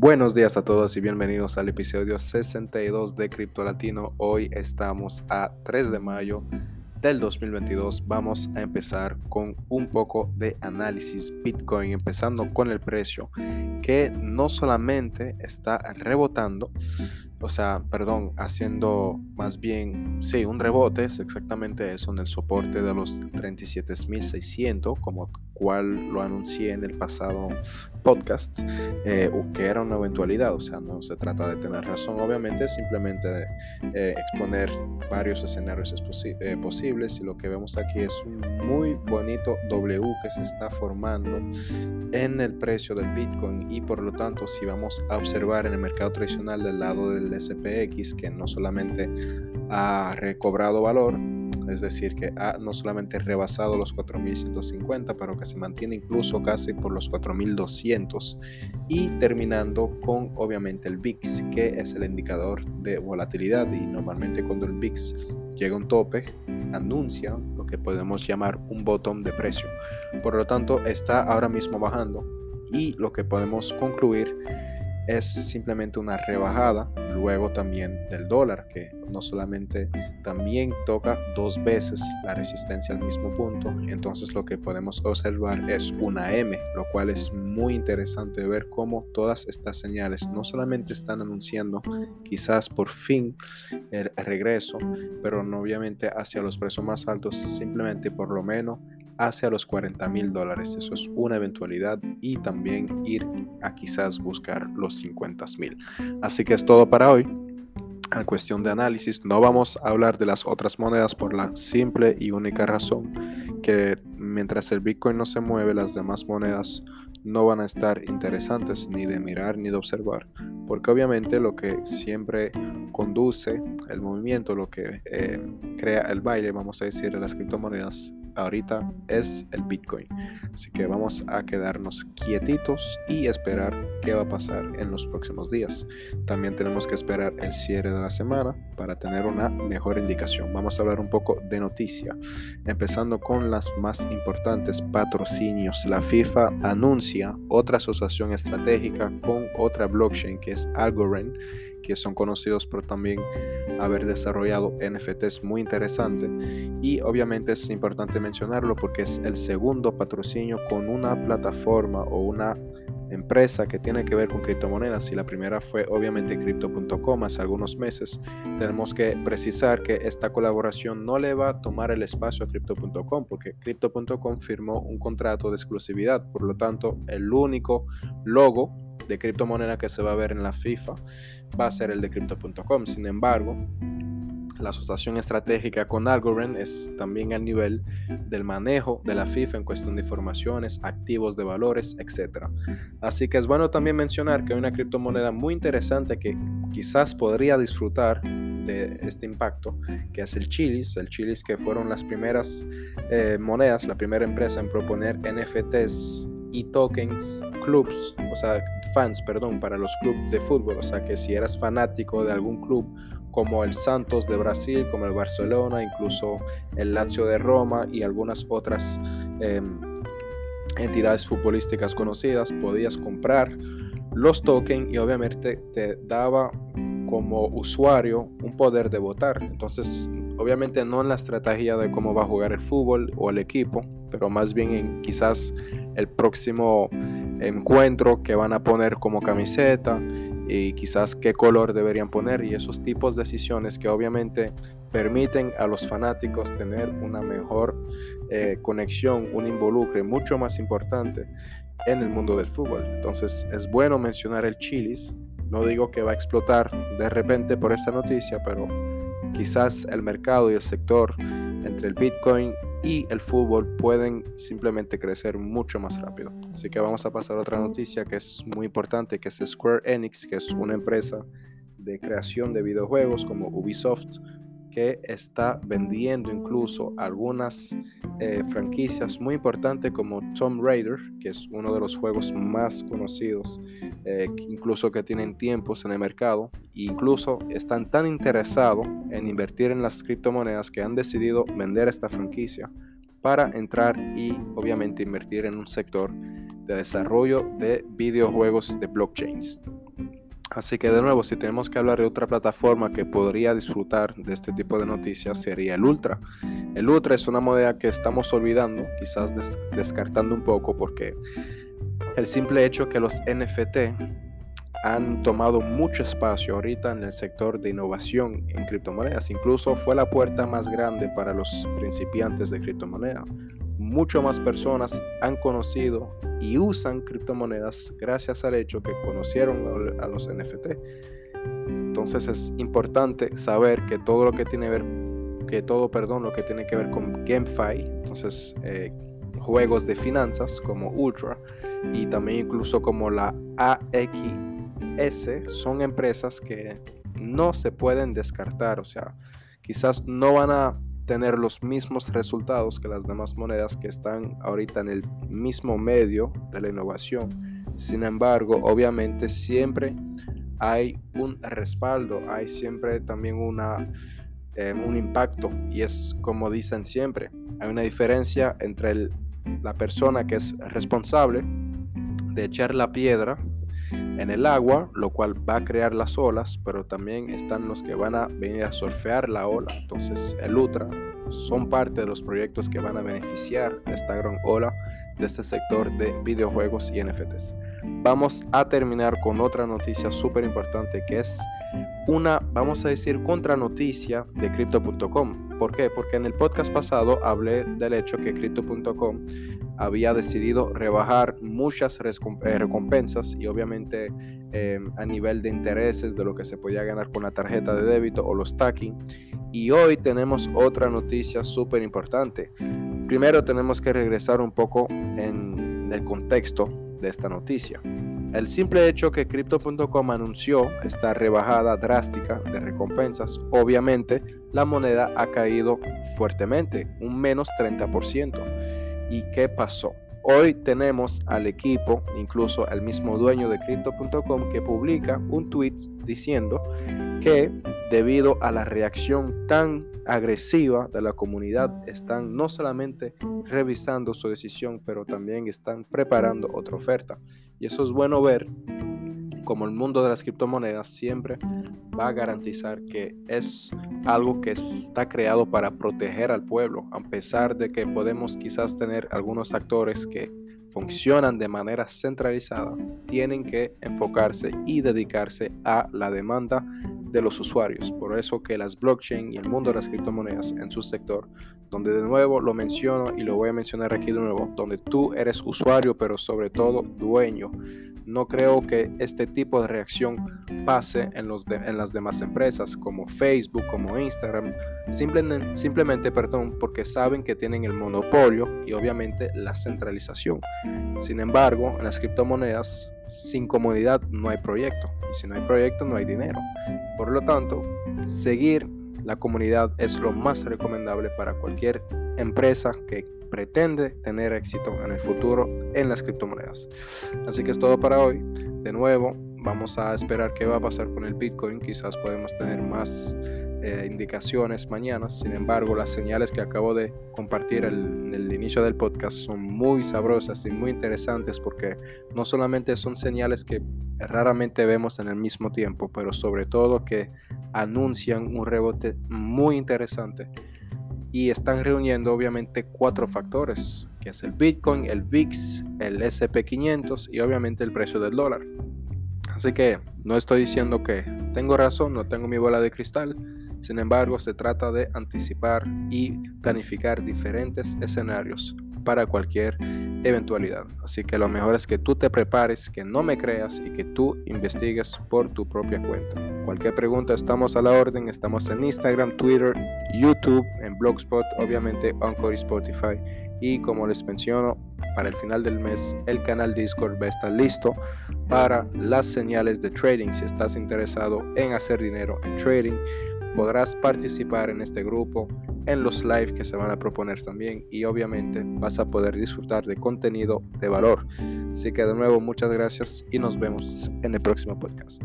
Buenos días a todos y bienvenidos al episodio 62 de Cripto Latino. Hoy estamos a 3 de mayo del 2022. Vamos a empezar con un poco de análisis Bitcoin, empezando con el precio que no solamente está rebotando, o sea, perdón, haciendo más bien, sí, un rebote, es exactamente eso, en el soporte de los 37.600, como cual lo anuncié en el pasado podcast, eh, que era una eventualidad, o sea, no se trata de tener razón, obviamente, simplemente eh, exponer varios escenarios eh, posibles y lo que vemos aquí es un muy bonito W que se está formando en el precio del Bitcoin y por lo tanto si vamos a observar en el mercado tradicional del lado del SPX que no solamente ha recobrado valor, es decir, que ha no solamente rebasado los 4.150, pero que se mantiene incluso casi por los 4.200 y terminando con obviamente el VIX, que es el indicador de volatilidad y normalmente cuando el VIX llega a un tope, anuncia lo que podemos llamar un botón de precio. Por lo tanto, está ahora mismo bajando y lo que podemos concluir es simplemente una rebajada luego también del dólar que no solamente también toca dos veces la resistencia al mismo punto entonces lo que podemos observar es una M lo cual es muy interesante ver cómo todas estas señales no solamente están anunciando quizás por fin el regreso pero no obviamente hacia los precios más altos simplemente por lo menos hacia los 40 mil dólares. Eso es una eventualidad y también ir a quizás buscar los 50 mil. Así que es todo para hoy. En cuestión de análisis, no vamos a hablar de las otras monedas por la simple y única razón que mientras el Bitcoin no se mueve, las demás monedas no van a estar interesantes ni de mirar ni de observar, porque obviamente lo que siempre conduce el movimiento, lo que eh, crea el baile, vamos a decir, de las criptomonedas, ahorita es el Bitcoin. Así que vamos a quedarnos quietitos y esperar qué va a pasar en los próximos días. También tenemos que esperar el cierre de la semana para tener una mejor indicación. Vamos a hablar un poco de noticia, empezando con las más importantes patrocinios. La FIFA anuncia otra asociación estratégica con otra blockchain que es Algorand, que son conocidos por también haber desarrollado NFTs muy interesante. Y obviamente es importante mencionarlo porque es el segundo patrocinio con una plataforma o una empresa que tiene que ver con criptomonedas y la primera fue obviamente crypto.com hace algunos meses. Tenemos que precisar que esta colaboración no le va a tomar el espacio a crypto.com porque crypto.com firmó un contrato de exclusividad. Por lo tanto el único logo de criptomoneda que se va a ver en la FIFA va a ser el de crypto.com. Sin embargo, la asociación estratégica con Algorand es también al nivel del manejo de la FIFA en cuestión de informaciones, activos de valores, etc. Así que es bueno también mencionar que hay una criptomoneda muy interesante que quizás podría disfrutar de este impacto, que es el Chilis. El Chilis que fueron las primeras eh, monedas, la primera empresa en proponer NFTs y tokens clubs, o sea, fans, perdón, para los clubes de fútbol. O sea, que si eras fanático de algún club como el Santos de Brasil, como el Barcelona, incluso el Lazio de Roma y algunas otras em, entidades futbolísticas conocidas, podías comprar los tokens y obviamente te daba como usuario un poder de votar. Entonces, obviamente no en la estrategia de cómo va a jugar el fútbol o el equipo, pero más bien en quizás el próximo encuentro que van a poner como camiseta y quizás qué color deberían poner y esos tipos de decisiones que obviamente permiten a los fanáticos tener una mejor eh, conexión, un involucre mucho más importante en el mundo del fútbol. Entonces es bueno mencionar el Chilis. No digo que va a explotar de repente por esta noticia, pero quizás el mercado y el sector entre el Bitcoin y el fútbol pueden simplemente crecer mucho más rápido. Así que vamos a pasar a otra noticia que es muy importante, que es Square Enix, que es una empresa de creación de videojuegos como Ubisoft, que está vendiendo incluso algunas eh, franquicias muy importantes como Tomb Raider, que es uno de los juegos más conocidos, eh, incluso que tienen tiempos en el mercado, e incluso están tan interesados en invertir en las criptomonedas que han decidido vender esta franquicia para entrar y obviamente invertir en un sector de desarrollo de videojuegos de blockchains. Así que de nuevo, si tenemos que hablar de otra plataforma que podría disfrutar de este tipo de noticias, sería el Ultra. El Ultra es una moneda que estamos olvidando, quizás descartando un poco, porque el simple hecho que los NFT han tomado mucho espacio ahorita en el sector de innovación en criptomonedas. Incluso fue la puerta más grande para los principiantes de criptomonedas. Mucho más personas han conocido y usan criptomonedas gracias al hecho que conocieron a los NFT. Entonces es importante saber que todo lo que tiene que ver, que todo, perdón, lo que tiene que ver con GameFi, entonces eh, juegos de finanzas como Ultra y también incluso como la AX S son empresas que no se pueden descartar, o sea, quizás no van a tener los mismos resultados que las demás monedas que están ahorita en el mismo medio de la innovación. Sin embargo, obviamente siempre hay un respaldo, hay siempre también una, eh, un impacto y es como dicen siempre, hay una diferencia entre la persona que es responsable de echar la piedra en el agua, lo cual va a crear las olas, pero también están los que van a venir a surfear la ola. Entonces, el Ultra son parte de los proyectos que van a beneficiar esta gran ola de este sector de videojuegos y NFTs. Vamos a terminar con otra noticia súper importante que es una, vamos a decir, contranoticia de crypto.com. ¿Por qué? Porque en el podcast pasado hablé del hecho que crypto.com había decidido rebajar muchas eh, recompensas y obviamente em, a nivel de intereses de lo que se podía ganar con la tarjeta de débito o los stacking. Y hoy tenemos otra noticia súper importante. Primero tenemos que regresar un poco en el contexto de esta noticia. El simple hecho que crypto.com anunció esta rebajada drástica de recompensas, obviamente la moneda ha caído fuertemente, un menos 30%. ¿Y qué pasó? Hoy tenemos al equipo, incluso al mismo dueño de crypto.com, que publica un tweet diciendo que debido a la reacción tan agresiva de la comunidad, están no solamente revisando su decisión, pero también están preparando otra oferta. Y eso es bueno ver como el mundo de las criptomonedas siempre va a garantizar que es algo que está creado para proteger al pueblo, a pesar de que podemos quizás tener algunos actores que funcionan de manera centralizada, tienen que enfocarse y dedicarse a la demanda de los usuarios. Por eso que las blockchain y el mundo de las criptomonedas en su sector, donde de nuevo lo menciono y lo voy a mencionar aquí de nuevo, donde tú eres usuario, pero sobre todo dueño no creo que este tipo de reacción pase en, los en las demás empresas como Facebook, como Instagram, simplemente, simplemente perdón, porque saben que tienen el monopolio y obviamente la centralización. Sin embargo, en las criptomonedas, sin comunidad no hay proyecto y si no hay proyecto no hay dinero. Por lo tanto, seguir la comunidad es lo más recomendable para cualquier empresa que pretende tener éxito en el futuro en las criptomonedas. Así que es todo para hoy. De nuevo, vamos a esperar qué va a pasar con el Bitcoin. Quizás podemos tener más eh, indicaciones mañana. Sin embargo, las señales que acabo de compartir en el inicio del podcast son muy sabrosas y muy interesantes porque no solamente son señales que raramente vemos en el mismo tiempo, pero sobre todo que anuncian un rebote muy interesante y están reuniendo obviamente cuatro factores, que es el Bitcoin, el VIX, el SP500 y obviamente el precio del dólar. Así que no estoy diciendo que tengo razón, no tengo mi bola de cristal, sin embargo se trata de anticipar y planificar diferentes escenarios para cualquier eventualidad. Así que lo mejor es que tú te prepares, que no me creas y que tú investigues por tu propia cuenta. Cualquier pregunta estamos a la orden, estamos en Instagram, Twitter, YouTube, en Blogspot, obviamente Encore y Spotify. Y como les menciono, para el final del mes el canal Discord va a estar listo para las señales de trading. Si estás interesado en hacer dinero en trading, podrás participar en este grupo, en los live que se van a proponer también y obviamente vas a poder disfrutar de contenido de valor. Así que de nuevo muchas gracias y nos vemos en el próximo podcast.